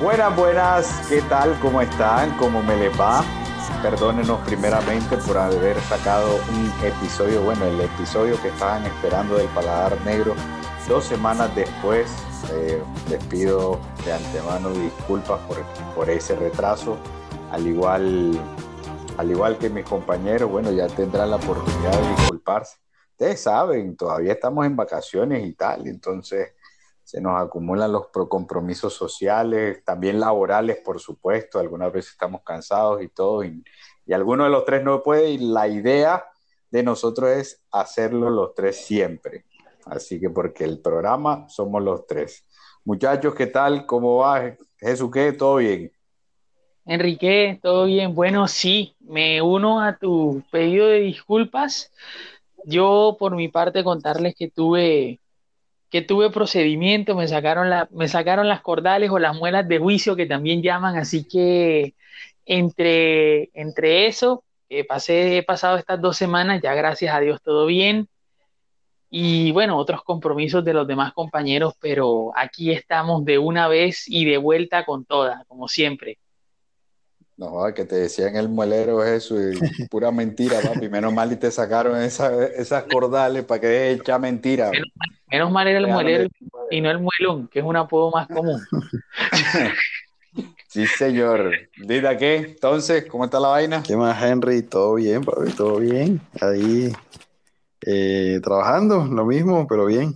Buenas, buenas, ¿qué tal? ¿Cómo están? ¿Cómo me les va? Perdónenos primeramente por haber sacado un episodio, bueno, el episodio que estaban esperando del Paladar Negro dos semanas después. Eh, les pido de antemano disculpas por, por ese retraso, al igual, al igual que mis compañeros, bueno, ya tendrán la oportunidad de disculparse. Ustedes saben, todavía estamos en vacaciones y tal, entonces se nos acumulan los compromisos sociales, también laborales, por supuesto, algunas veces estamos cansados y todo, y, alguno de los tres no puede, y la idea de nosotros es hacerlo los tres siempre. Así que porque el programa somos los tres. Muchachos, ¿qué tal? ¿Cómo va? Jesús, ¿qué? ¿Todo bien? Enrique, ¿todo bien? Bueno, sí, me uno a tu pedido de disculpas. Yo, por mi parte, contarles que tuve que tuve procedimiento, me sacaron, la, me sacaron las cordales o las muelas de juicio que también llaman, así que entre, entre eso, que pasé, he pasado estas dos semanas, ya gracias a Dios todo bien, y bueno, otros compromisos de los demás compañeros, pero aquí estamos de una vez y de vuelta con toda, como siempre. No, que te decían el muelero eso, y pura mentira, papi. Menos mal y te sacaron esas cordales para que echa mentira. Menos mal era el muelero y no el muelón, que es un apodo más común. sí, señor. Dida, ¿qué? Entonces, ¿cómo está la vaina? ¿Qué más, Henry? Todo bien, papi, todo bien. Ahí eh, trabajando, lo mismo, pero bien.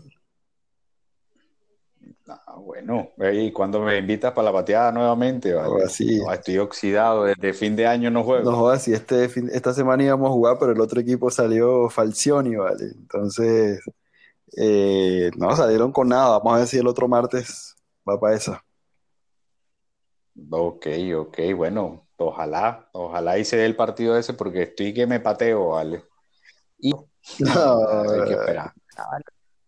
Bueno, y cuando me invitas para la pateada nuevamente, ¿vale? estoy oxidado, desde fin de año no juego. No jodas, si este esta semana íbamos a jugar, pero el otro equipo salió Falcioni, ¿vale? Entonces, eh, no salieron con nada. Vamos a ver si el otro martes va para esa. Ok, ok, bueno, ojalá, ojalá hice el partido ese porque estoy que me pateo, ¿vale? Y hay que esperar.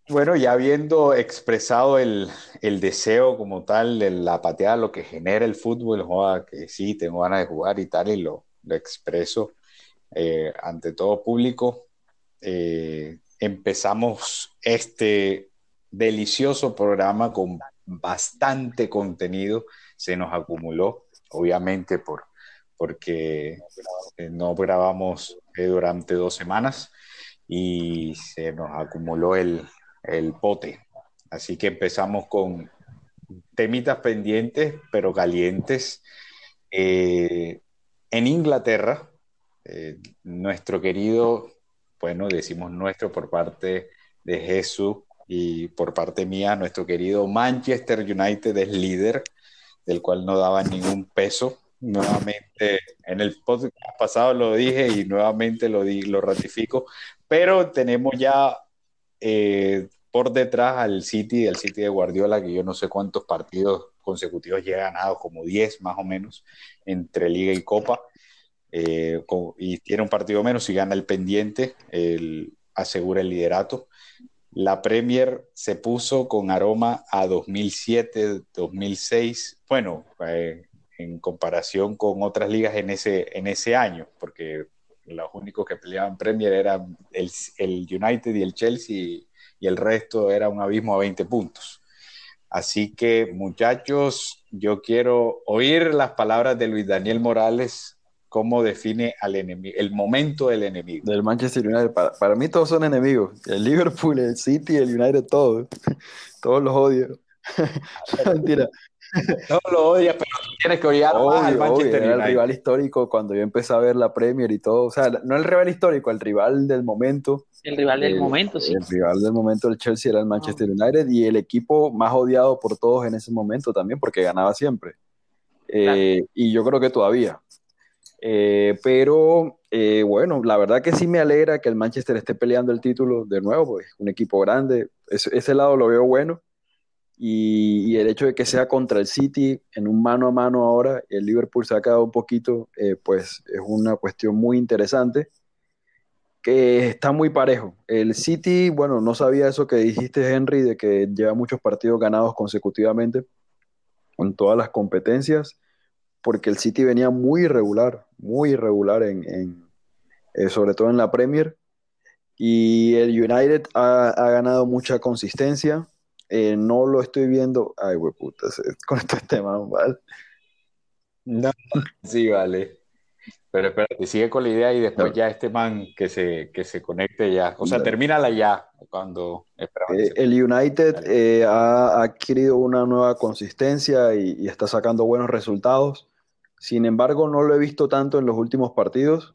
Bueno, ya habiendo expresado el, deseo como tal de la pateada, lo que genera el fútbol, joda, que sí, tengo ganas de jugar y tal, y lo, expreso eh, ante todo público. Eh, empezamos este delicioso programa con bastante contenido, se nos acumuló, obviamente por, porque eh, no grabamos durante dos semanas y se nos acumuló el, pote. Así que empezamos con temitas pendientes, pero calientes. Eh, en Inglaterra, nuestro querido bueno, decimos nuestro por parte de Jesús y por parte mía, nuestro querido Manchester United es líder, del cual no daba ningún peso. Nuevamente, en el podcast pasado lo dije y nuevamente lo, di, lo ratifico, pero tenemos ya eh, por detrás al City, el City de Guardiola, que yo no sé cuántos partidos consecutivos ya ha ganado, como 10 más o menos, entre Liga y Copa. Eh, y tiene un partido menos y gana el pendiente, asegura el liderato. La Premier se puso con aroma a 2007, 2006, bueno, eh, en comparación con otras ligas en ese, en ese año, porque los únicos que peleaban Premier eran el, el United y el Chelsea y el resto era un abismo a 20 puntos. Así que muchachos, yo quiero oír las palabras de Luis Daniel Morales cómo define al enemigo, el momento del enemigo. Del Manchester United. Para, mí todos son enemigos. El Liverpool, el City, el United, todos. Todos los odio. Mentira. No lo odias, pero tienes que odiar al Manchester United. el rival histórico cuando yo empecé a ver la Premier y todo. O sea, no el rival histórico, el rival del momento. El rival del momento, sí. El rival del momento del Chelsea era el Manchester United y el equipo más odiado por todos en ese momento también, porque ganaba siempre. Eh, y yo creo que todavía. Eh, pero eh, bueno, la verdad que sí me alegra que el Manchester esté peleando el título de nuevo, pues un equipo grande, ese, lado lo veo bueno. Y, el hecho de que sea contra el City en un mano a mano ahora, el Liverpool se ha quedado un poquito, eh, pues es una cuestión muy interesante, que está muy parejo. El City, bueno, no sabía eso que dijiste, Henry, de que lleva muchos partidos ganados consecutivamente con todas las competencias porque el City venía muy irregular, muy irregular, en, eh, sobre todo en la Premier. Y el United ha, ganado mucha consistencia. Eh, no lo estoy viendo. Ay, güey, puta, con este tema, ¿vale? No, sí, vale. Pero espérate, sigue con la idea y después ya este man que se, que se conecte ya. O sea, termínala ya cuando eh, el United eh, ha adquirido una nueva consistencia y, está sacando buenos resultados. Sin embargo, no lo he visto tanto en los últimos partidos.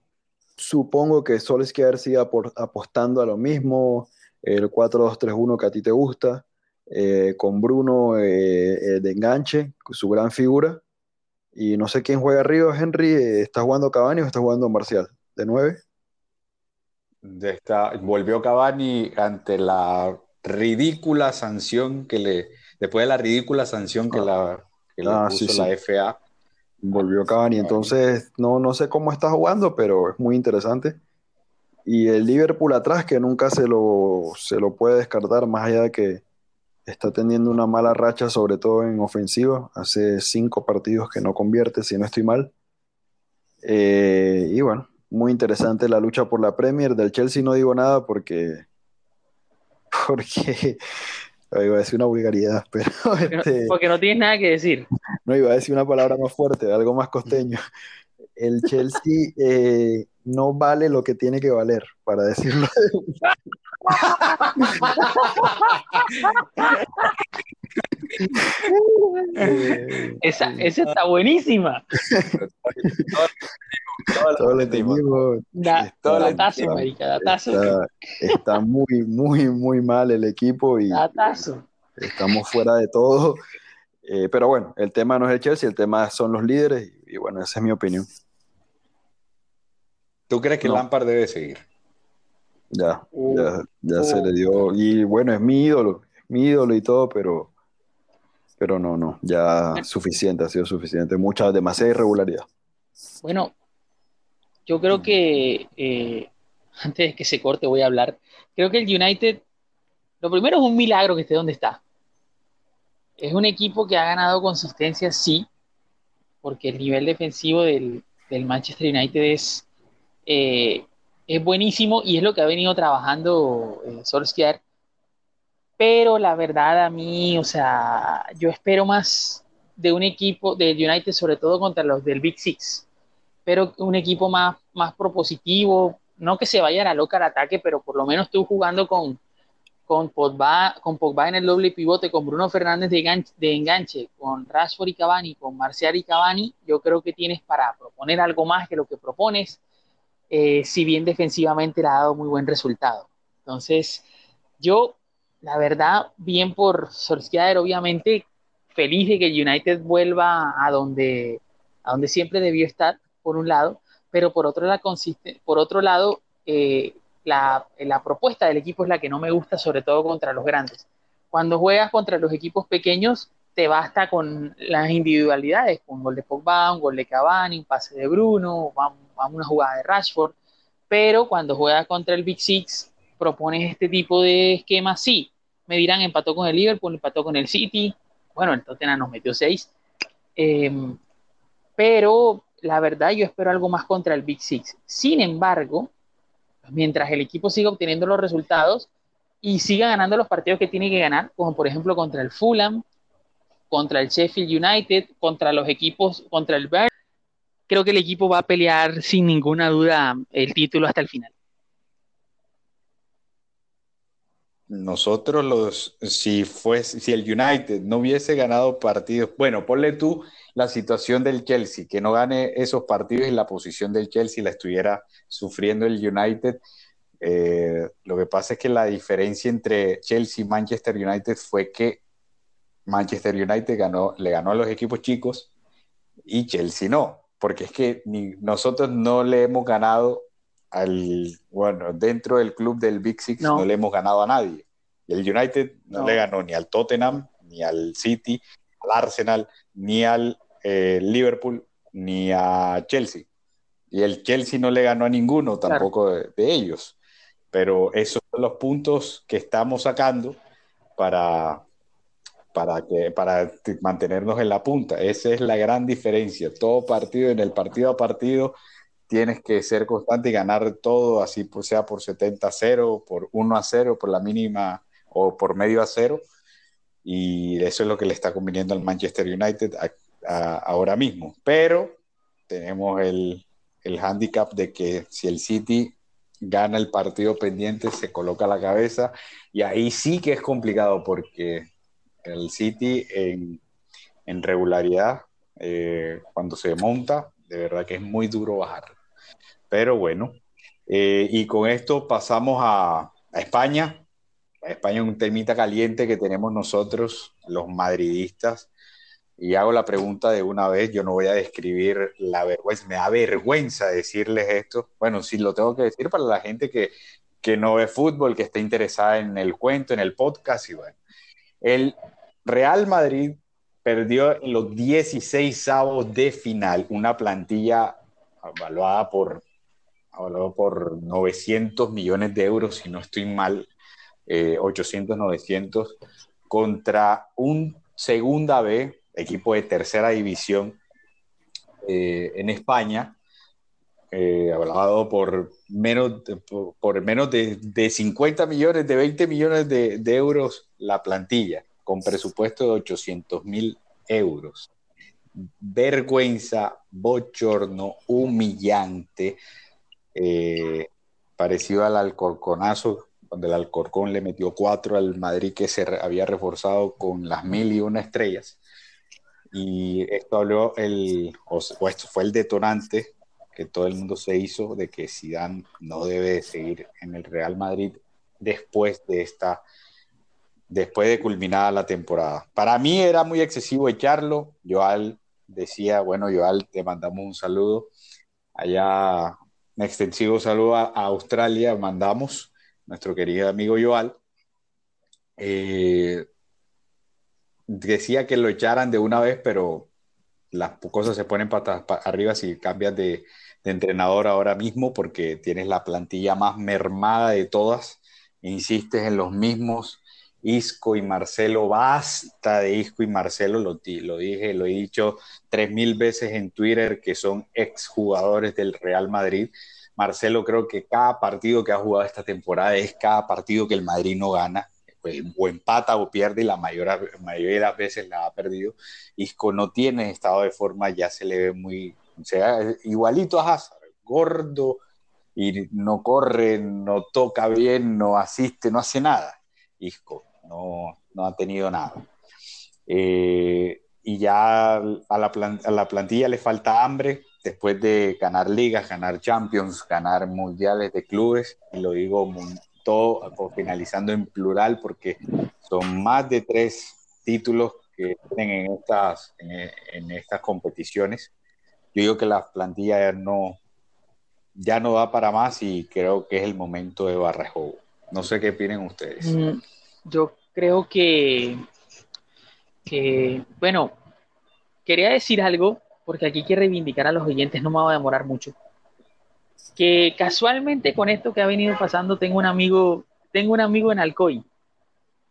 Supongo que Solskjaer sigue apostando a lo mismo, el 4-2-3-1 que a ti te gusta, eh, con Bruno de enganche, su gran figura y no sé quién juega arriba, Henry. Eh, ¿Está jugando Cavani o está jugando Marcial? ¿De nueve? volvió Cavani ante la ridícula sanción que le. Después de la ridícula sanción que, ah. la, que le ah, puso la FA. Volvió Cavani. Entonces, no, no sé cómo está jugando, pero es muy interesante. Y el Liverpool atrás, que nunca se lo, se lo puede descartar, más allá de que está teniendo una mala racha, sobre todo en ofensiva. Hace cinco partidos que no convierte, si no estoy mal. Eh, y bueno, muy interesante la lucha por la Premier. Del Chelsea no digo nada porque. Porque. Iba a decir una vulgaridad, pero. Este, porque no tienes nada que decir. No, iba a decir una palabra más fuerte, algo más costeño. El Chelsea eh, no vale lo que tiene que valer, para decirlo. esa, esa está buenísima. Todo le tenemos. Está, muy, muy, muy mal el equipo y estamos fuera de todo. Eh, pero bueno, el tema no es el Chelsea, el tema son los líderes y, bueno, esa es mi opinión. ¿Tú crees que Lampard debe seguir? Ya, ya, ya se le dio. Y bueno, es mi ídolo, es mi ídolo y todo, pero, pero no, no, ya suficiente, ha sido suficiente. Mucha, demasiada irregularidad. Bueno, yo creo que eh, antes de que se corte voy a hablar. Creo que el United, lo primero es un milagro que esté donde está. Es un equipo que ha ganado consistencia, sí, porque el nivel defensivo del, del Manchester United es eh, es buenísimo y es lo que ha venido trabajando eh, Solskjaer. Pero la verdad a mí, o sea, yo espero más de un equipo del United, sobre todo contra los del Big Six. Pero un equipo más, más propositivo, no que se vaya a la loca al ataque, pero por lo menos tú jugando con, con, Pogba, con Pogba en el doble pivote, con Bruno Fernández de enganche, con Rashford y Cavani, con Marcial y Cavani, yo creo que tienes para proponer algo más que lo que propones eh, si bien defensivamente le ha dado muy buen resultado. Entonces, yo, la verdad, bien por Solskjaer, obviamente, feliz de que United vuelva a donde, a donde siempre debió estar, por un lado, pero por otro, lado, por otro lado eh, la, la, propuesta del equipo es la que no me gusta, sobre todo contra los grandes. Cuando juegas contra los equipos pequeños, te basta con las individualidades, un gol de Pogba, un gol de Cavani, un pase de Bruno, una jugada de Rashford, pero cuando juega contra el Big Six propones este tipo de esquema, sí, me dirán empató con el Liverpool, empató con el City, bueno, el Tottenham nos metió seis, em, pero la verdad yo espero algo más contra el Big Six. Sin embargo, mientras el equipo siga obteniendo los resultados y siga ganando los partidos que tiene que ganar, como por ejemplo contra el Fulham, contra el Sheffield United, contra los equipos, contra el Bayern, creo que el equipo va a pelear sin ninguna duda el título hasta el final. Nosotros los, si fuese, si el United no hubiese ganado partidos, bueno, ponle tú la situación del Chelsea, que no gane esos partidos y la posición del Chelsea la estuviera sufriendo el United. Eh, lo que pasa es que la diferencia entre Chelsea y Manchester United fue que Manchester United ganó, le ganó a los equipos chicos y Chelsea no porque es que ni nosotros no le hemos ganado al, bueno, dentro del club del Big Six no, le hemos ganado a nadie. El United no, le ganó ni al Tottenham, ni al City, al Arsenal, ni al eh, Liverpool, ni a Chelsea. Y el Chelsea no le ganó a ninguno tampoco de, de ellos. Pero esos son los puntos que estamos sacando para, para, que, para mantenernos en la punta. Esa es la gran diferencia. Todo partido, en el partido a partido, tienes que ser constante y ganar todo, así sea por 70 a 0, por 1 a 0, por la mínima o por medio a 0. y eso es lo que le está conveniendo al Manchester United ahora mismo. Pero tenemos el, el handicap de que si el City gana el partido pendiente, se coloca la cabeza y ahí sí que es complicado porque el City en, regularidad, eh, cuando se monta, de verdad que es muy duro bajar. Pero bueno, eh, y con esto pasamos a, España. España es un temita caliente que tenemos nosotros, los madridistas, y hago la pregunta de una vez, yo no voy a describir la vergüenza, me da vergüenza decirles esto. Bueno, sí lo tengo que decir para la gente que, que no ve fútbol, que esté interesada en el cuento, en el podcast y bueno. El Real Madrid perdió en los 16 avos de final una plantilla evaluada por, por 900 millones de euros, si no estoy mal, 800, eh, 900, contra un segunda B equipo de tercera división eh, en España, eh, hablado por menos, de, por, menos de, 50 millones, de 20 millones de, euros la plantilla, con presupuesto de 800 mil euros. Vergüenza, bochorno, humillante, eh, parecido al Alcorconazo, donde el Alcorcón le metió cuatro al Madrid que se había reforzado con las mil y una estrellas. Y esto habló el, o, esto fue el detonante todo el mundo se hizo de que Zidane no debe seguir en el Real Madrid después de esta después de culminada la temporada. Para mí era muy excesivo echarlo. Joal decía, bueno, Joal, te mandamos un saludo. Allá, un extensivo saludo a, Australia, mandamos, nuestro querido amigo Joal. Eh, decía que lo echaran de una vez, pero las cosas se ponen para arriba si cambias de, entrenador ahora mismo porque tienes la plantilla más mermada de todas, insistes en los mismos. Isco y Marcelo, basta de Isco y Marcelo, lo, lo dije, lo he dicho tres mil veces en Twitter que son exjugadores del Real Madrid. Marcelo creo que cada partido que ha jugado esta temporada es cada partido que el Madrid no gana pues, o empata o pierde y la mayor, mayoría de las veces la ha perdido. Isco no tiene estado de forma, ya se le ve muy, o sea, igualito a Hazard, gordo y no corre, no toca bien, no asiste, no hace nada. Isco no, no ha tenido nada. Eh, y ya a la, plantilla le falta hambre después de ganar ligas, ganar champions, ganar mundiales de clubes, y lo digo todo finalizando en plural porque son más de tres títulos que tienen en estas, en, estas competiciones. Yo digo que la plantilla ya no, ya no da para más y creo que es el momento de Barrejo. No sé qué opinan ustedes. Mm, yo creo que, que, bueno, quería decir algo, porque aquí que reivindicar a los oyentes, no me va a demorar mucho que casualmente con esto que ha venido pasando tengo un amigo, tengo un amigo en Alcoy,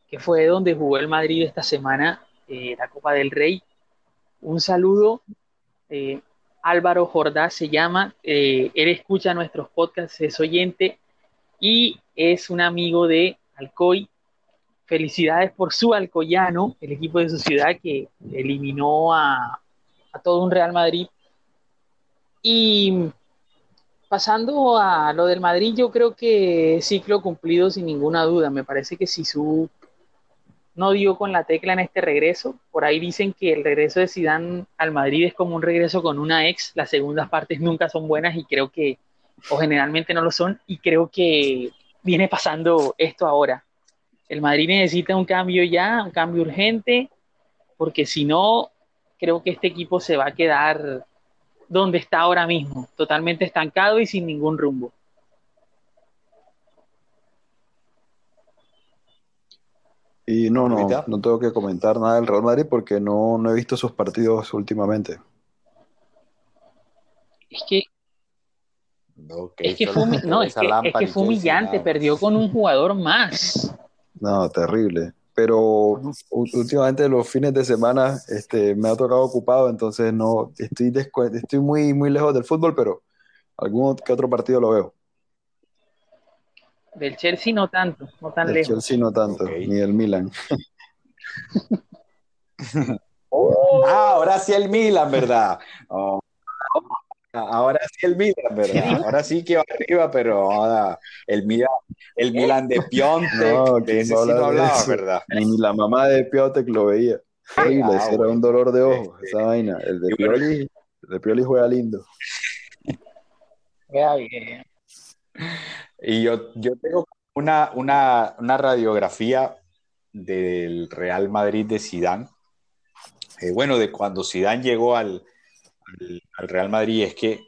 que fue donde jugó el Madrid esta semana, eh, la Copa del Rey. Un saludo, eh, Álvaro Jordá se llama, eh, él escucha nuestros podcasts, es oyente y es un amigo de Alcoy. Felicidades por su Alcoyano, el equipo de su ciudad que eliminó a, todo un Real Madrid. Y pasando a lo del Madrid, yo creo que ciclo cumplido sin ninguna duda. Me parece que si su no dio con la tecla en este regreso. Por ahí dicen que el regreso de Zidane al Madrid es como un regreso con una ex. Las segundas partes nunca son buenas y creo que, o generalmente no lo son, y creo que viene pasando esto ahora. El Madrid necesita un cambio ya, un cambio urgente, porque si no, creo que este equipo se va a quedar donde está ahora mismo, totalmente estancado y sin ningún rumbo. Y no, no, no tengo que comentar nada del Real Madrid porque no, he visto sus partidos últimamente. Es que es, que fue, no, es que fue humillante, perdió con un jugador más. No, terrible pero últimamente los fines de semana este, me ha tocado ocupado, entonces no estoy, estoy muy, muy lejos del fútbol, pero algún que otro partido lo veo. Del Chelsea no tanto, no tan del lejos. Chelsea no tanto, ni del Milan. ah, ahora sí el Milan, ¿verdad? Oh. Ahora sí el Milan, ¿verdad? Ahora sí que va arriba, pero ahora el Milan, el Milan de Piontek, no, de ese sí no hablaba, ¿verdad? Ni la mamá de Piontek lo veía. Ay, ah, era un dolor de ojo, este, esa vaina. El de Pioli, el de Pioli juega lindo. bien. Y yo, yo tengo una, una, una radiografía del Real Madrid de Sidán. Eh, bueno, de cuando Sidán llegó al, al, Real Madrid es que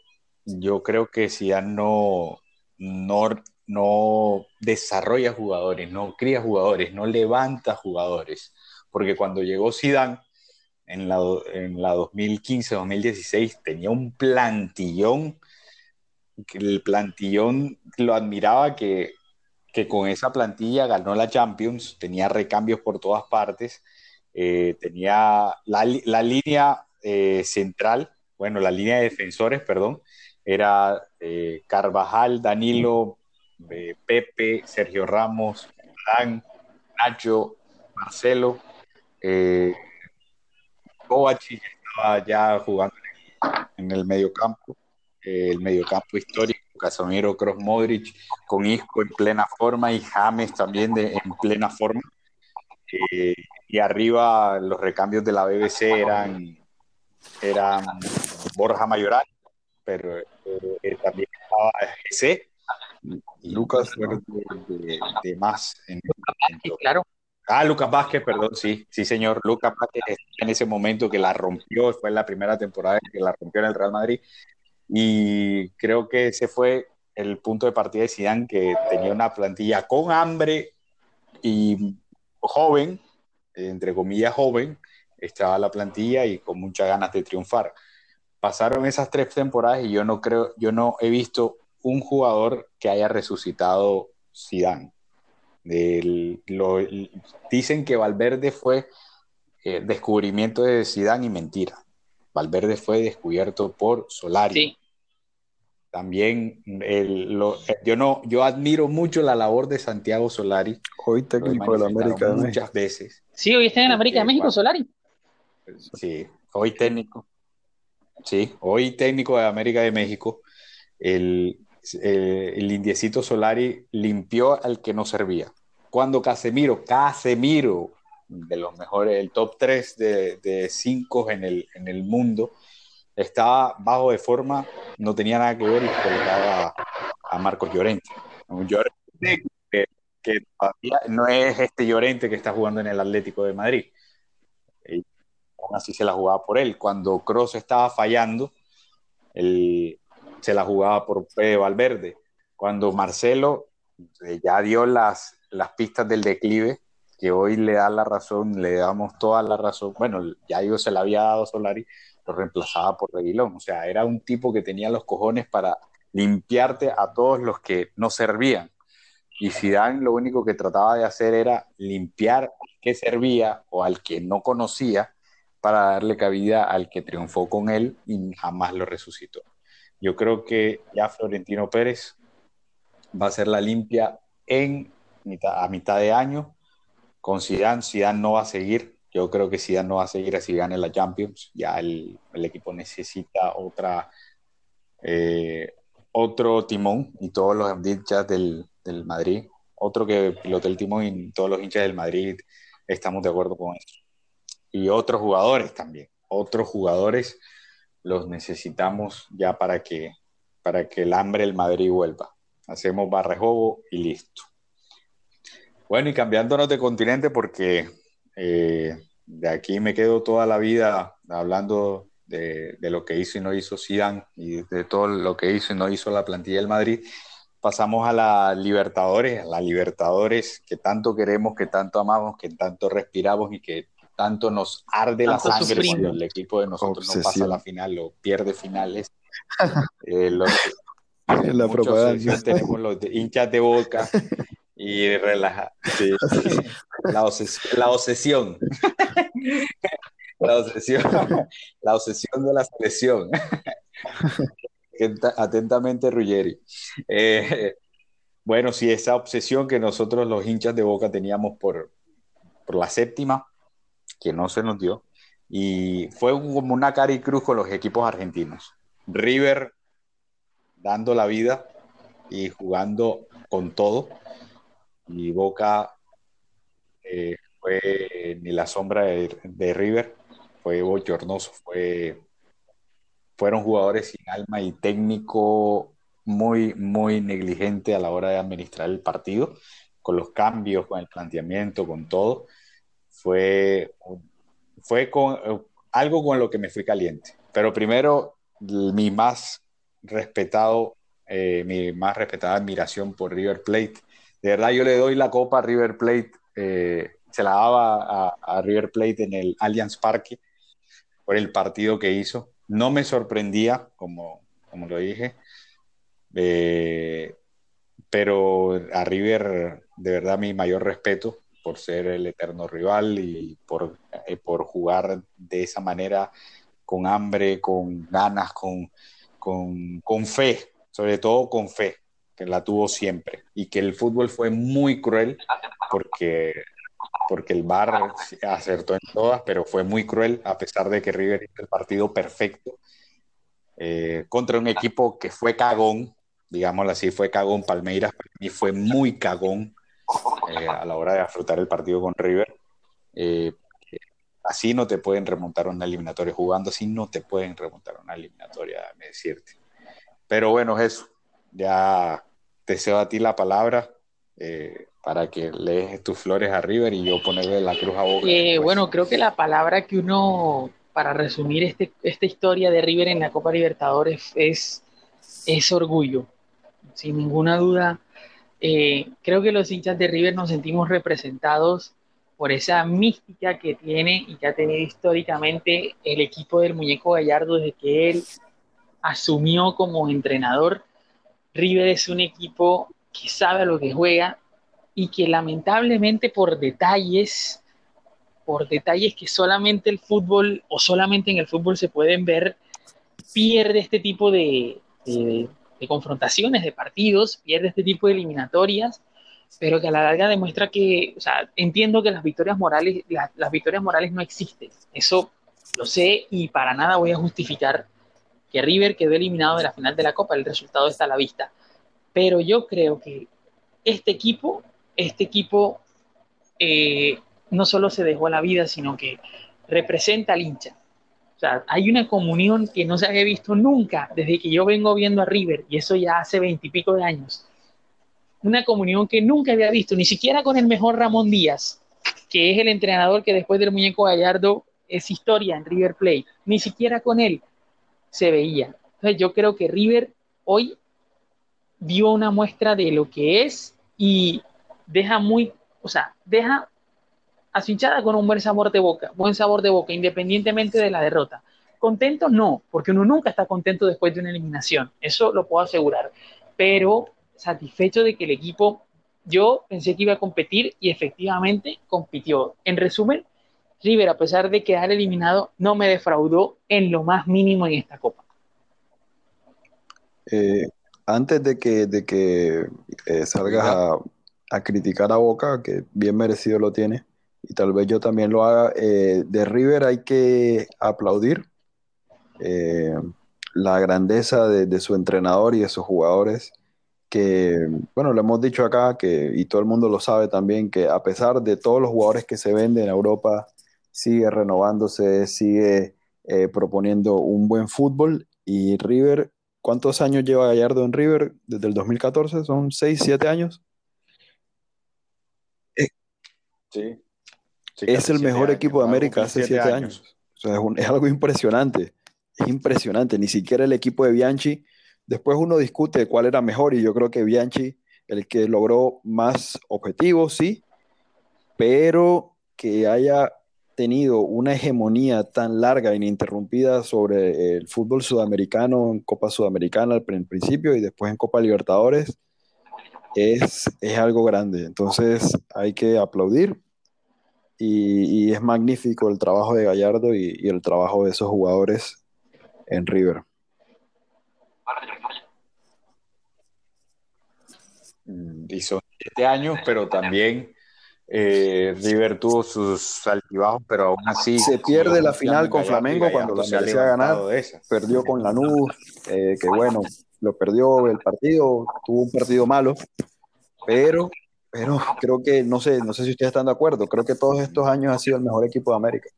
yo creo que Zidane no, no, no desarrolla jugadores, no cría jugadores, no levanta jugadores, porque cuando llegó Zidane en la, en la 2015-2016 tenía un plantillón, el plantillón lo admiraba que, que con esa plantilla ganó la Champions, tenía recambios por todas partes, eh, tenía la, la línea eh, central bueno, la línea de defensores, perdón, era eh, Carvajal, Danilo, Pepe, Sergio Ramos, Dan, Nacho, Marcelo, eh, estaba ya jugando en el, mediocampo, eh, el mediocampo histórico, Casemiro, Cross Modric, con Isco en plena forma y James también de, en plena forma. y arriba los recambios de la BBC eran eran Borja Mayoral, pero eh, eh, también estaba y Lucas de, más en, claro. Ah, Lucas Vázquez, perdón, sí, sí, señor. Lucas Vázquez en ese momento que la rompió, fue en la primera temporada que la rompió en el Real Madrid. Y creo que ese fue el punto de partida de Zidane, que tenía una plantilla con hambre y joven, entre comillas joven, estaba la plantilla y con muchas ganas de triunfar. Pasaron esas tres temporadas y yo no creo, yo no he visto un jugador que haya resucitado Zidane. dicen que Valverde fue eh, descubrimiento de Zidane y mentira. Valverde fue descubierto por Solari. También yo no, yo admiro mucho la labor de Santiago Solari. Hoy técnico de la América de muchas veces. Sí, hoy está en América de México Solari. Sí, hoy técnico. Sí, hoy técnico de América de México. El, el, indiecito Solari limpió al que no servía. Cuando Casemiro, Casemiro, de los mejores, el top 3 de 5 en el, en el mundo, estaba bajo de forma, no tenía nada que ver y colocaba a Marcos Llorente. Un Llorente que, todavía no es este Llorente que está jugando en el Atlético de Madrid así se la jugaba por él. Cuando Cross estaba fallando, él se la jugaba por Pedro Valverde. Cuando Marcelo eh, ya dio las, las pistas del declive, que hoy le da la razón, le damos toda la razón, bueno, ya yo se la había dado Solari, lo reemplazaba por Reguilón. O sea, era un tipo que tenía los cojones para limpiarte a todos los que no servían. Y Zidane lo único que trataba de hacer era limpiar al que servía o al que no conocía para darle cabida al que triunfó con él y jamás lo resucitó. Yo creo que ya Florentino Pérez va a ser la limpia en a mitad de año con Zidane. Zidane no va a seguir. Yo creo que Zidane no va a seguir así gane la Champions. Ya el, equipo necesita otra, eh, otro timón y todos los hinchas del, del Madrid, otro que pilote el timón y todos los hinchas del Madrid estamos de acuerdo con eso y otros jugadores también. Otros jugadores los necesitamos ya para que, para que el hambre del Madrid vuelva. Hacemos barrejobo y listo. Bueno, y cambiándonos de continente porque eh, de aquí me quedo toda la vida hablando de, de, lo que hizo y no hizo Zidane y de todo lo que hizo y no hizo la plantilla del Madrid. Pasamos a la Libertadores, a la Libertadores que tanto queremos, que tanto amamos, que tanto respiramos y que tanto nos arde la sangre cuando el equipo de nosotros no pasa a la final o pierde finales. Eh, la propaganda. Tenemos los hinchas de boca y relaja. La, obsesión. La obsesión. La obsesión de la selección. Atentamente, Ruggeri. Eh, bueno, sí, esa obsesión que nosotros los hinchas de Boca teníamos por, por la séptima, que no se nos dio. Y fue como una cara y cruz con los equipos argentinos. River dando la vida y jugando con todo. Y Boca eh, fue ni la sombra de, River, fue bochornoso, fue, fueron jugadores sin alma y técnico muy, muy negligente a la hora de administrar el partido, con los cambios, con el planteamiento, con todo. Fue, fue con, algo con lo que me fui caliente. Pero primero, mi más respetado, eh, mi más respetada admiración por River Plate. De verdad, yo le doy la copa a River Plate, eh, se la daba a, River Plate en el Allianz Parque por el partido que hizo. No me sorprendía, como, como lo dije, eh, pero a River, de verdad, mi mayor respeto por ser el eterno rival y por, por jugar de esa manera, con hambre, con ganas, con, con, fe, sobre todo con fe, que la tuvo siempre. Y que el fútbol fue muy cruel porque, porque el Bar acertó en todas, pero fue muy cruel a pesar de que River hizo el partido perfecto eh, contra un equipo que fue cagón, digámoslo así, fue cagón Palmeiras, y fue muy cagón eh, a la hora de afrontar el partido con River. Eh, Así no te pueden remontar una eliminatoria. Jugando así no te pueden remontar una eliminatoria, me decirte. Pero bueno, eso. Ya te cedo a ti la palabra eh, para que lees tus flores a River y yo ponerle la cruz a boca. Eh, bueno, creo que la palabra que uno, para resumir este, esta historia de River en la Copa Libertadores, es, es orgullo. Sin ninguna duda, eh, creo que los hinchas de River nos sentimos representados por esa mística que tiene y que ha tenido históricamente el equipo del muñeco Gallardo desde que él asumió como entrenador. River es un equipo que sabe lo que juega y que lamentablemente por detalles, por detalles que solamente el fútbol o solamente en el fútbol se pueden ver, pierde este tipo de, de confrontaciones, de partidos, pierde este tipo de eliminatorias pero que a la larga demuestra que, o sea, entiendo que las victorias morales, las, victorias morales no existen. Eso lo sé y para nada voy a justificar que River quedó eliminado de la final de la Copa, el resultado está a la vista. Pero yo creo que este equipo, este equipo eh, no solo se dejó la vida, sino que representa al hincha. O sea, hay una comunión que no se había visto nunca desde que yo vengo viendo a River, y eso ya hace veintipico de años una comunión que nunca había visto, ni siquiera con el mejor Ramón Díaz, que es el entrenador que después del muñeco Gallardo es historia en River Plate, ni siquiera con él se veía. Entonces yo creo que River hoy dio una muestra de lo que es y deja muy, o sea, deja a su hinchada con un buen sabor de boca, buen sabor de boca, independientemente de la derrota. Contento no, porque uno nunca está contento después de una eliminación, eso lo puedo asegurar, pero satisfecho de que el equipo, yo pensé que iba a competir y efectivamente compitió. En resumen, River, a pesar de quedar eliminado, no me defraudó en lo más mínimo en esta copa. Eh, antes de que, de que eh, salgas a, criticar a Boca, que bien merecido lo tiene, y tal vez yo también lo haga, eh, de River hay que aplaudir la grandeza de, de, su entrenador y de sus jugadores que, bueno, lo hemos dicho acá, que, y todo el mundo lo sabe también, que a pesar de todos los jugadores que se venden en Europa, sigue renovándose, sigue eh, proponiendo un buen fútbol. Y River, ¿cuántos años lleva Gallardo en River? Desde el 2014, son 6, 7 años. Eh, sí. es el mejor equipo de América hace 7 años. O sea, es, es algo impresionante. Es impresionante. Ni siquiera el equipo de Bianchi Después uno discute cuál era mejor y yo creo que Bianchi, el que logró más objetivos, sí, pero que haya tenido una hegemonía tan larga ininterrumpida sobre el fútbol sudamericano en Copa Sudamericana al principio y después en Copa Libertadores es, es algo grande. Entonces hay que aplaudir y, es magnífico el trabajo de Gallardo y el trabajo de esos jugadores en River. Mm, y son siete años, pero también Eh, River tuvo sus altibajos, pero aún así. Se pierde la final con Flamengo cuando la merecía ganar. Perdió con Lanús, eh, que bueno, lo perdió el partido, tuvo un partido malo, pero, pero creo que, no sé, no sé si ustedes están de acuerdo, creo que todos estos años ha sido el mejor equipo de América.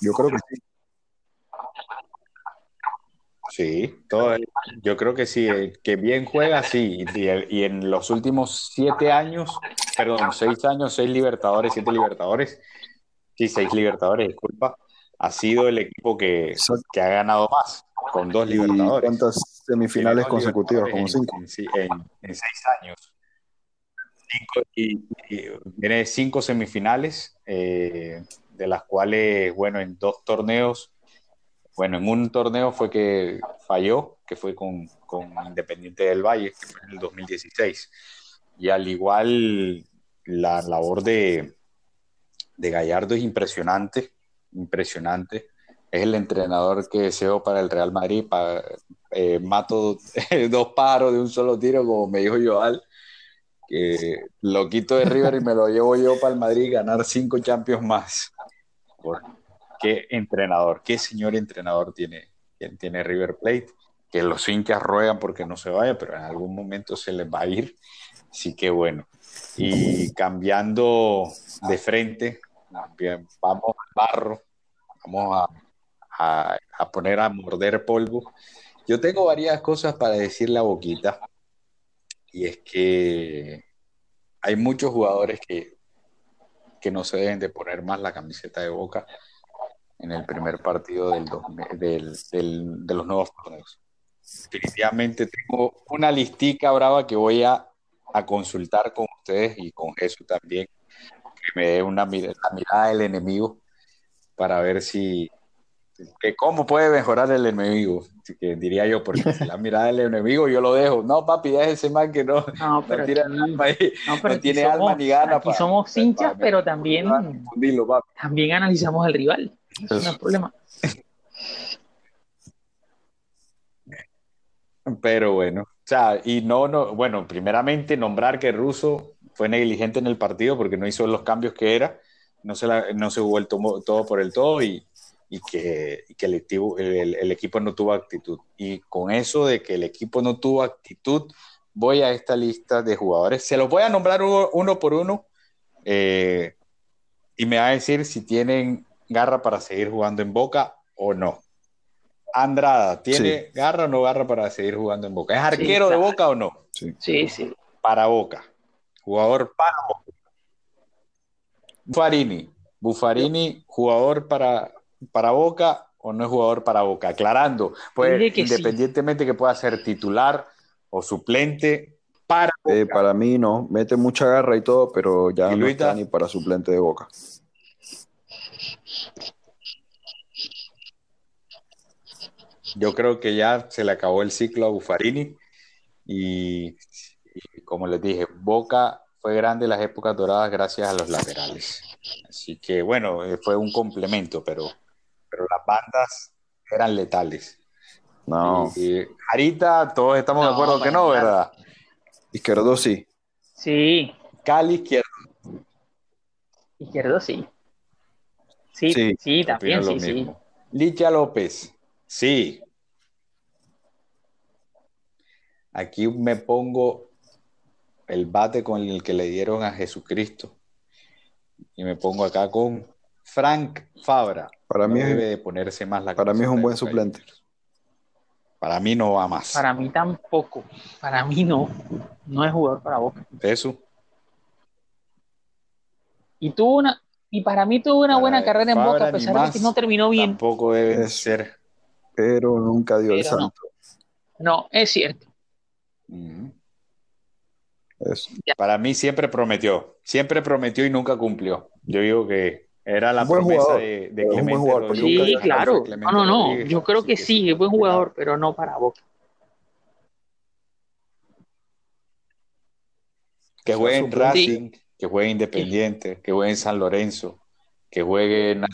Yo creo que sí. Sí, todo, yo creo que sí, eh, que bien juega, sí, y, en los últimos siete años, perdón, seis años, seis Libertadores, siete Libertadores, sí, seis Libertadores, disculpa, ha sido el equipo que, que ha ganado más, con dos Libertadores. ¿Cuántas semifinales consecutivas? Como cinco. En, seis años. y, tiene cinco semifinales, eh, de las cuales, bueno, en dos torneos bueno, en un torneo fue que falló, que fue con, Independiente del Valle, que fue en el 2016. Y al igual, la labor de, de Gallardo es impresionante, impresionante. Es el entrenador que deseo para el Real Madrid. Para, eh, mato dos pájaros de un solo tiro, como me dijo Joal, lo quito de River y me lo llevo yo para el Madrid ganar cinco Champions más qué entrenador, qué señor entrenador tiene, tiene River Plate, que los hinchas ruegan porque no se vaya, pero en algún momento se les va a ir. Así que bueno. Y cambiando de frente, vamos al barro, vamos a, a, poner a morder polvo. Yo tengo varias cosas para decirle a Boquita, y es que hay muchos jugadores que, que no se deben de poner más la camiseta de Boca en el primer partido del, del, de los nuevos torneos. Definitivamente tengo una listica brava que voy a, a consultar con ustedes y con Jesús también, que me dé una la mirada del enemigo para ver si que cómo puede mejorar el enemigo, que diría yo, porque la mirada del enemigo yo lo dejo. No, papi, ese man que no, no, pero no, tiene alma ni gana. Aquí somos hinchas, pero también, también analizamos al rival no es problema. Pero bueno, o sea, y no, no, bueno, primeramente nombrar que Russo fue negligente en el partido porque no hizo los cambios que era, no se, no se jugó el todo por el todo y, que, que el, equipo no tuvo actitud. Y con eso de que el equipo no tuvo actitud, voy a esta lista de jugadores. Se los voy a nombrar uno, por uno eh, y me va a decir si tienen garra para seguir jugando en Boca o no. Andrada, ¿tiene garra o no garra para seguir jugando en Boca? ¿Es arquero de Boca o no? Sí. sí, Para Boca. Jugador para Boca. Buffarini. Buffarini, jugador para, para Boca o no es jugador para Boca. Aclarando, pues, independientemente que pueda ser titular o suplente, para eh, para mí no, mete mucha garra y todo, pero ya no está ni para suplente de Boca. Yo creo que ya se le acabó el ciclo a Buffarini y, como les dije, Boca fue grande en las épocas doradas gracias a los laterales. Así que bueno, eh, fue un complemento, pero, pero las bandas eran letales. No. Y, Jarita, todos estamos de acuerdo que no, ¿verdad? Izquierdo sí. Sí. Cali izquierdo. Izquierdo sí. Sí, sí, también sí, sí. Licha López, sí. Aquí me pongo el bate con el que le dieron a Jesucristo. Y me pongo acá con Frank Fabra. Para mí debe de ponerse más la Para mí es un buen suplente. Para mí no va más. Para mí tampoco. Para mí no. No es jugador para Boca. Eso. Y tuvo una, y para mí tuvo una buena carrera en Boca, a pesar de que no terminó bien. Tampoco debe ser. Pero nunca dio el santo. no, es cierto. Para mí siempre prometió, siempre prometió y nunca cumplió. Yo digo que era la promesa de, Clemente. sí, claro. no, no, no. Yo creo que sí, es buen jugador, pero no para Boca. Que juegue en Racing, que juegue Independiente, que juegue en San Lorenzo, que juegue en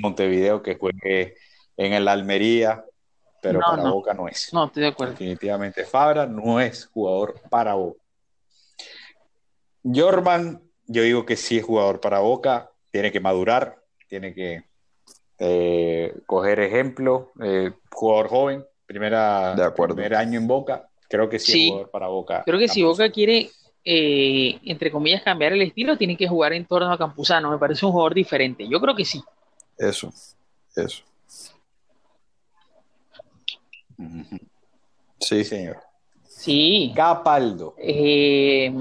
Montevideo, que juegue en el Almería, pero para Boca no es. No, estoy de acuerdo. Definitivamente, Fabra no es jugador para Boca. Jorman yo digo que sí es jugador para Boca, tiene que madurar, tiene que eh, coger ejemplo, eh, jugador joven, primera, De acuerdo. primer año en Boca, creo que sí, Sí. es jugador para Boca. Creo que si. Boca quiere, eh, entre comillas, cambiar el estilo, tiene que jugar en torno a Campuzano. Me parece un jugador diferente. Yo creo que sí. Eso, eso. Sí, señor. Sí. Capaldo. Eh,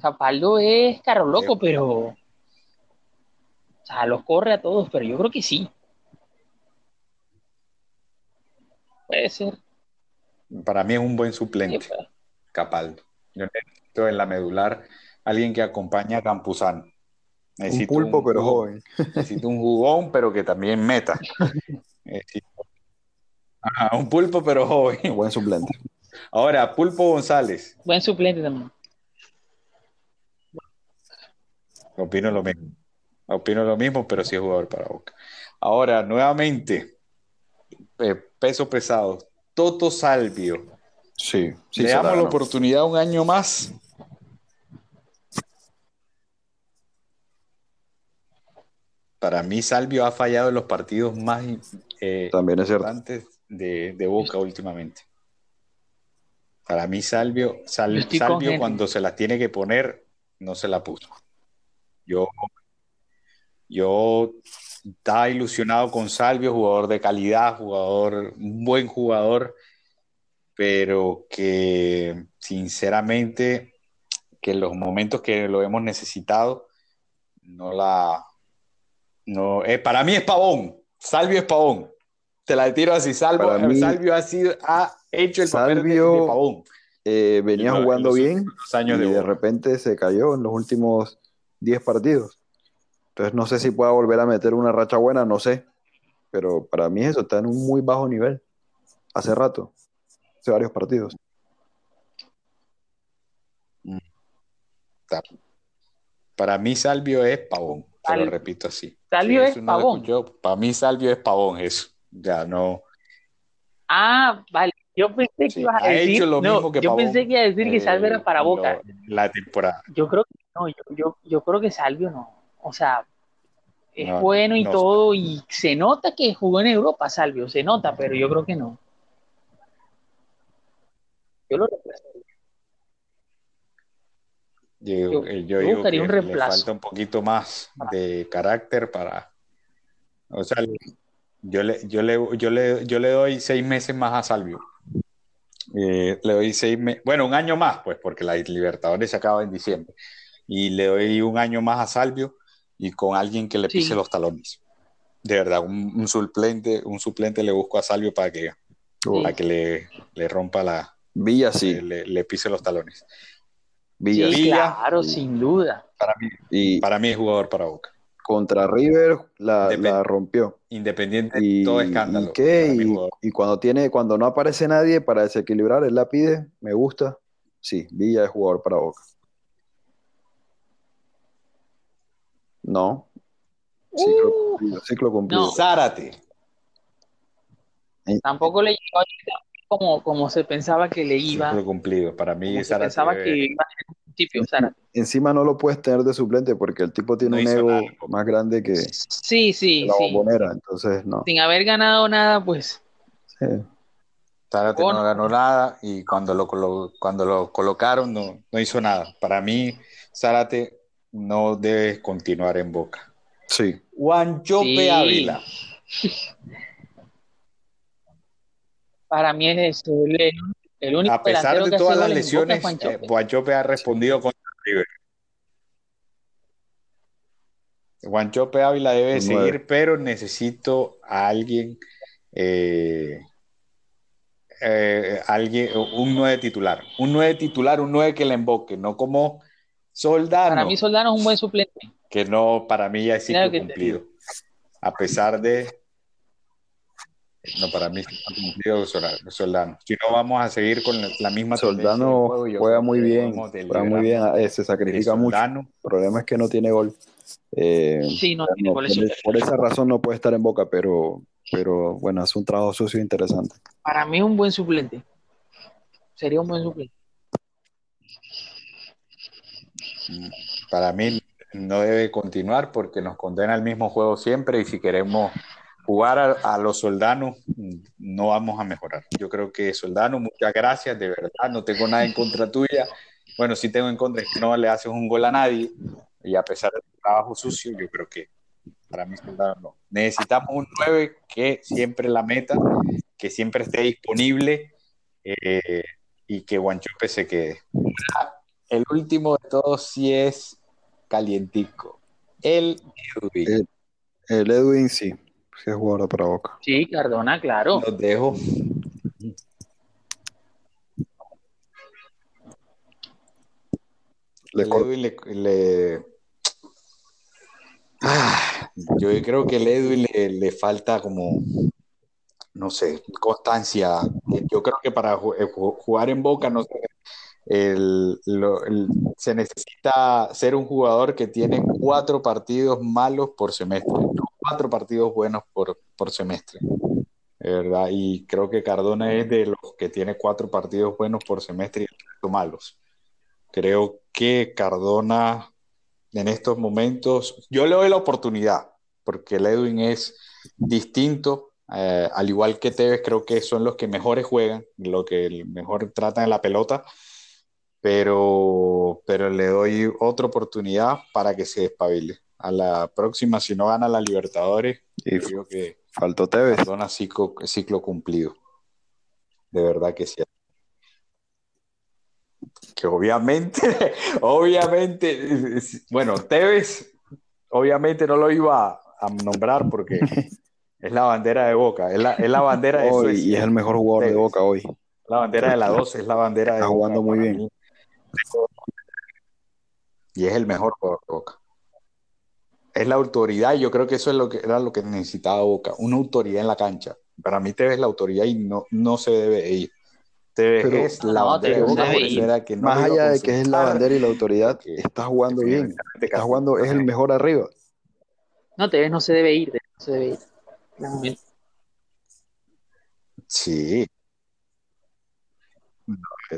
Capaldo es carro loco, pero. O sea, los corre a todos, pero yo creo que sí. Puede ser. Para mí es un buen sí, suplente. Capaldo. Yo necesito en la medular alguien que acompañe a Campuzano. un Necesito pulpo, un pero jugón. joven. Necesito un jugón, pero que también meta. Necesito- Ajá, un pulpo, pero joven. Buen suplente. Ahora, Pulpo González. Buen suplente también. Opino lo mismo. Opino lo mismo, pero sí es jugador para Boca. Ahora, nuevamente, eh, peso pesado. Toto Salvio. Sí, sí. Le damos la oportunidad un año más. Para mí, Salvio ha fallado en los partidos más eh, También es cierto. importantes de, de Boca últimamente. Para mí, Salvio, Sal- Salvio cuando se la tiene que poner, no se la puso. Yo, yo estaba ilusionado con Salvio, jugador de calidad, jugador, un buen jugador, pero que sinceramente, que en los momentos que lo hemos necesitado, no la... No, eh, para mí es Pavón, Salvio es Pavón. Te la tiro así, Salvo, Para mí- Salvio ha, sido, ha hecho el papel de- Salvio- de Pavón. Eh, venía jugando los bien años y de repente se cayó en los últimos 10 partidos. Entonces no sé si pueda volver a meter una racha buena, no sé. Pero para mí eso está en un muy bajo nivel. Hace rato. Hace varios partidos. Para mí Salvio es Pavón, te lo repito así. Salvio es no Pavón. para mí Salvio es Pavón, eso. Ya no. Ah, vale. Yo pensé que ibas a ha decir. hecho lo no, mismo que yo Pavón, pensé que iba a decir que eh, Salvio era para lo- Boca. la temporada. Yo creo que no, yo, yo, yo creo que Salvio no. O sea, es No, bueno y no. todo, y se nota que jugó en Europa, Salvio, se nota, pero yo creo que no. Yo lo reemplazaría. Yo, Yo- eh, yo yo digo que un le reemplazo. falta un poquito más de carácter para. O sea, yo le, yo le, yo le, yo le doy seis meses más a Salvio. Eh, le doy seis meses, bueno, un año más, pues, porque la Libertadores se acaba en diciembre. Y le doy un año más a Salvio y con alguien que le Sí. pise los talones. De verdad, un, un suplente, un suplente le busco a Salvio para que, para que le, le rompa la, Villa sí. le, le pise los talones. Villa Sí, sí. Villa. claro, sin duda. Para mí, Y para mí es jugador para Boca. Contra River la, rompió. Independiente de Y, todo escándalo. ¿y qué? cuando tiene, cuando no aparece nadie para desequilibrar, él la pide, me gusta. Sí, Villa es jugador para Boca. No. Ciclo Uh. cumplido. Ciclo cumplido. No. Zárate. Tampoco le llegó como, como se pensaba que le iba. Ciclo cumplido. Para mí, Como se Zárate pensaba que iba Encima no lo puedes tener de suplente porque el tipo tiene No un ego nada. más grande que Sí, sí, la sí. bombonera, entonces no. Sin haber ganado nada, pues Sí. Zárate no ganó nada y cuando lo, cuando lo colocaron no, no hizo nada. Para mí, Zárate no debe continuar en Boca. Sí. Juanchope Sí. Ávila. para mí es eso. El, el único A pesar de todas las lesiones, Juanchope. eh, Juanchope ha respondido contra River. Juanchope Ávila debe seguir, pero necesito a alguien, eh, eh, alguien, un nueve titular, un nueve titular, un nueve que le emboque, no como Soldano, Para mí Soldano es un buen suplente. que no, para mí ya que te cumplido. A pesar de, no, para mí cumplido Soldano. Si no vamos a seguir con la, la misma Soldano juega muy bien, juega muy bien, eh, se sacrifica mucho. Soldano. El problema es que no tiene gol. Eh, Sí, no tiene no, por, por esa razón no puede estar en Boca, pero, pero bueno, hace un trabajo sucio interesante. Para mí es un buen suplente. Sería un buen suplente. para mí no debe continuar porque nos condena el mismo juego siempre y si queremos jugar a, los soldanos no vamos a mejorar. Yo creo que Soldano, muchas gracias, de verdad, no tengo nada en contra tuya. Bueno, sí tengo en contra es que no le haces un gol a nadie y a pesar del trabajo sucio, yo creo que para mí Soldano no. Necesitamos un 9 que siempre la meta, que siempre esté disponible eh, y que Guanchope se quede. El último de todos sí es calientico. El Edwin. El, Edwin sí, sí es jugador para Boca. Sí, Cardona, claro. Los dejo. Le, Edwin le, ah, yo creo que el Edwin le, falta como, no sé, constancia. Yo creo que para eh, jugar en Boca, no sé, se necesita ser un jugador que tiene cuatro partidos malos por semestre, cuatro partidos buenos por, por semestre. ¿verdad? Y creo que Cardona es de los que tiene cuatro partidos buenos por semestre y cuatro malos. Creo que Cardona en estos momentos, yo le doy la oportunidad, porque el Edwin es distinto, eh, al igual que Tevez, creo que son los que mejores juegan, lo que mejor tratan la pelota, pero, pero le doy otra oportunidad para que se despabile. A la próxima, si no gana la Libertadores, creo que faltó Tevez. Perdona ciclo, ciclo cumplido. De verdad que sí. Que obviamente, obviamente, bueno, Tevez, obviamente no lo iba a nombrar porque es la bandera de Boca, es la, es la bandera de hoy, Y es el mejor jugador de Boca hoy. La bandera de la 12 es la bandera de Está jugando muy bien. Y es el mejor jugador de Boca. Es la autoridad, y yo creo que eso es lo que era lo que necesitaba Boca, una autoridad en la cancha. Para mí Tevez la autoridad y no, no se debe ir. Tevez es la bandera de Boca, que más allá de que es la bandera y la autoridad, está jugando bien. Está jugando, es el mejor arriba. No, Tevez no se debe ir, no se debe ir. Sí,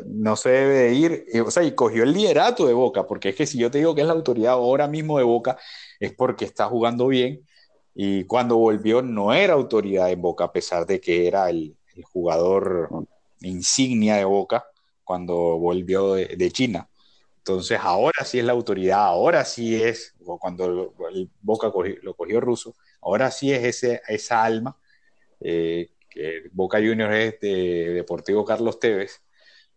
no se debe ir, o sea, y cogió el liderato de Boca, porque es que si yo te digo que es la autoridad ahora mismo de Boca, es porque está jugando bien y cuando volvió no era autoridad en Boca, a pesar de que era el, jugador insignia de Boca cuando volvió de, China. Entonces ahora sí es la autoridad, ahora sí es, cuando el Boca lo cogió ruso, ahora sí es ese, esa alma, eh, que Boca Juniors es de Deportivo Carlos Tevez,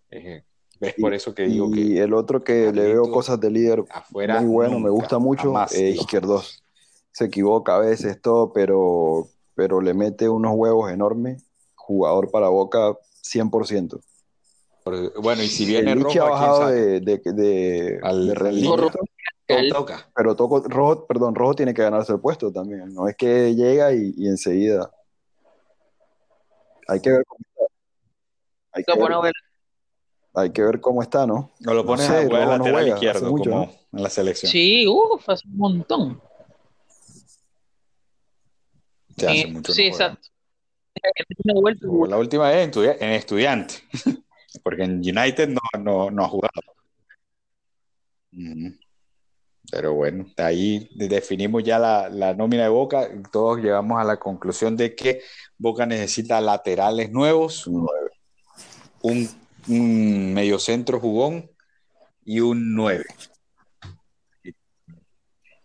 es por eso que digo y que. el otro que le veo cosas de líder afuera muy bueno, me gusta mucho, es Izquierdos. Se equivoca a veces todo, pero, pero le mete unos huevos enormes. Jugador para Boca 100%. Bueno, y si viene el Rojo, ha bajado de, de, de, al rendimiento, toca. pero toco, Rojo, perdón, Rojo tiene que ganarse el puesto también. No es que llega y, y enseguida. Hay que ver cómo está. Hay que ver. Hay que ver cómo está, ¿no? No lo pones a jugar lateral izquierdo, como en la selección. Sí, uff, hace un montón. Ya hace mucho sí, exacto. La última vez en, estudiante, porque en United no, no, ha jugado. Pero bueno, ahí definimos ya la, la, nómina de Boca. Todos llegamos a la conclusión de que Boca necesita laterales nuevos, un un mediocentro jugón y un 9.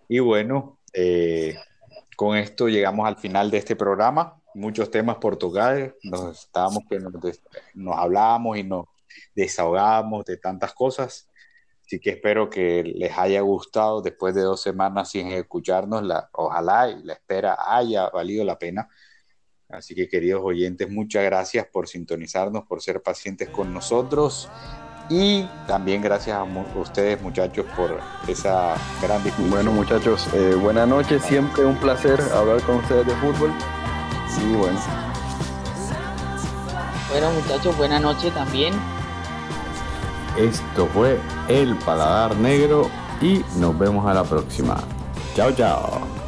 Y bueno, eh, con esto llegamos al final de este programa. Muchos temas por tocar. Nos estábamos que nos, hablábamos y nos desahogábamos de tantas cosas. Así que espero que les haya gustado después de dos semanas sin escucharnos. La, ojalá y la espera haya valido la pena. Así que queridos oyentes, muchas gracias por sintonizarnos, por ser pacientes con nosotros y también gracias a ustedes muchachos por esa gran discusión. Bueno muchachos, eh, buenas noches, siempre un placer hablar con ustedes de fútbol. Sí, bueno. Bueno muchachos, buenas noches también. Esto fue El Paladar Negro y nos vemos a la próxima. Chao, chao.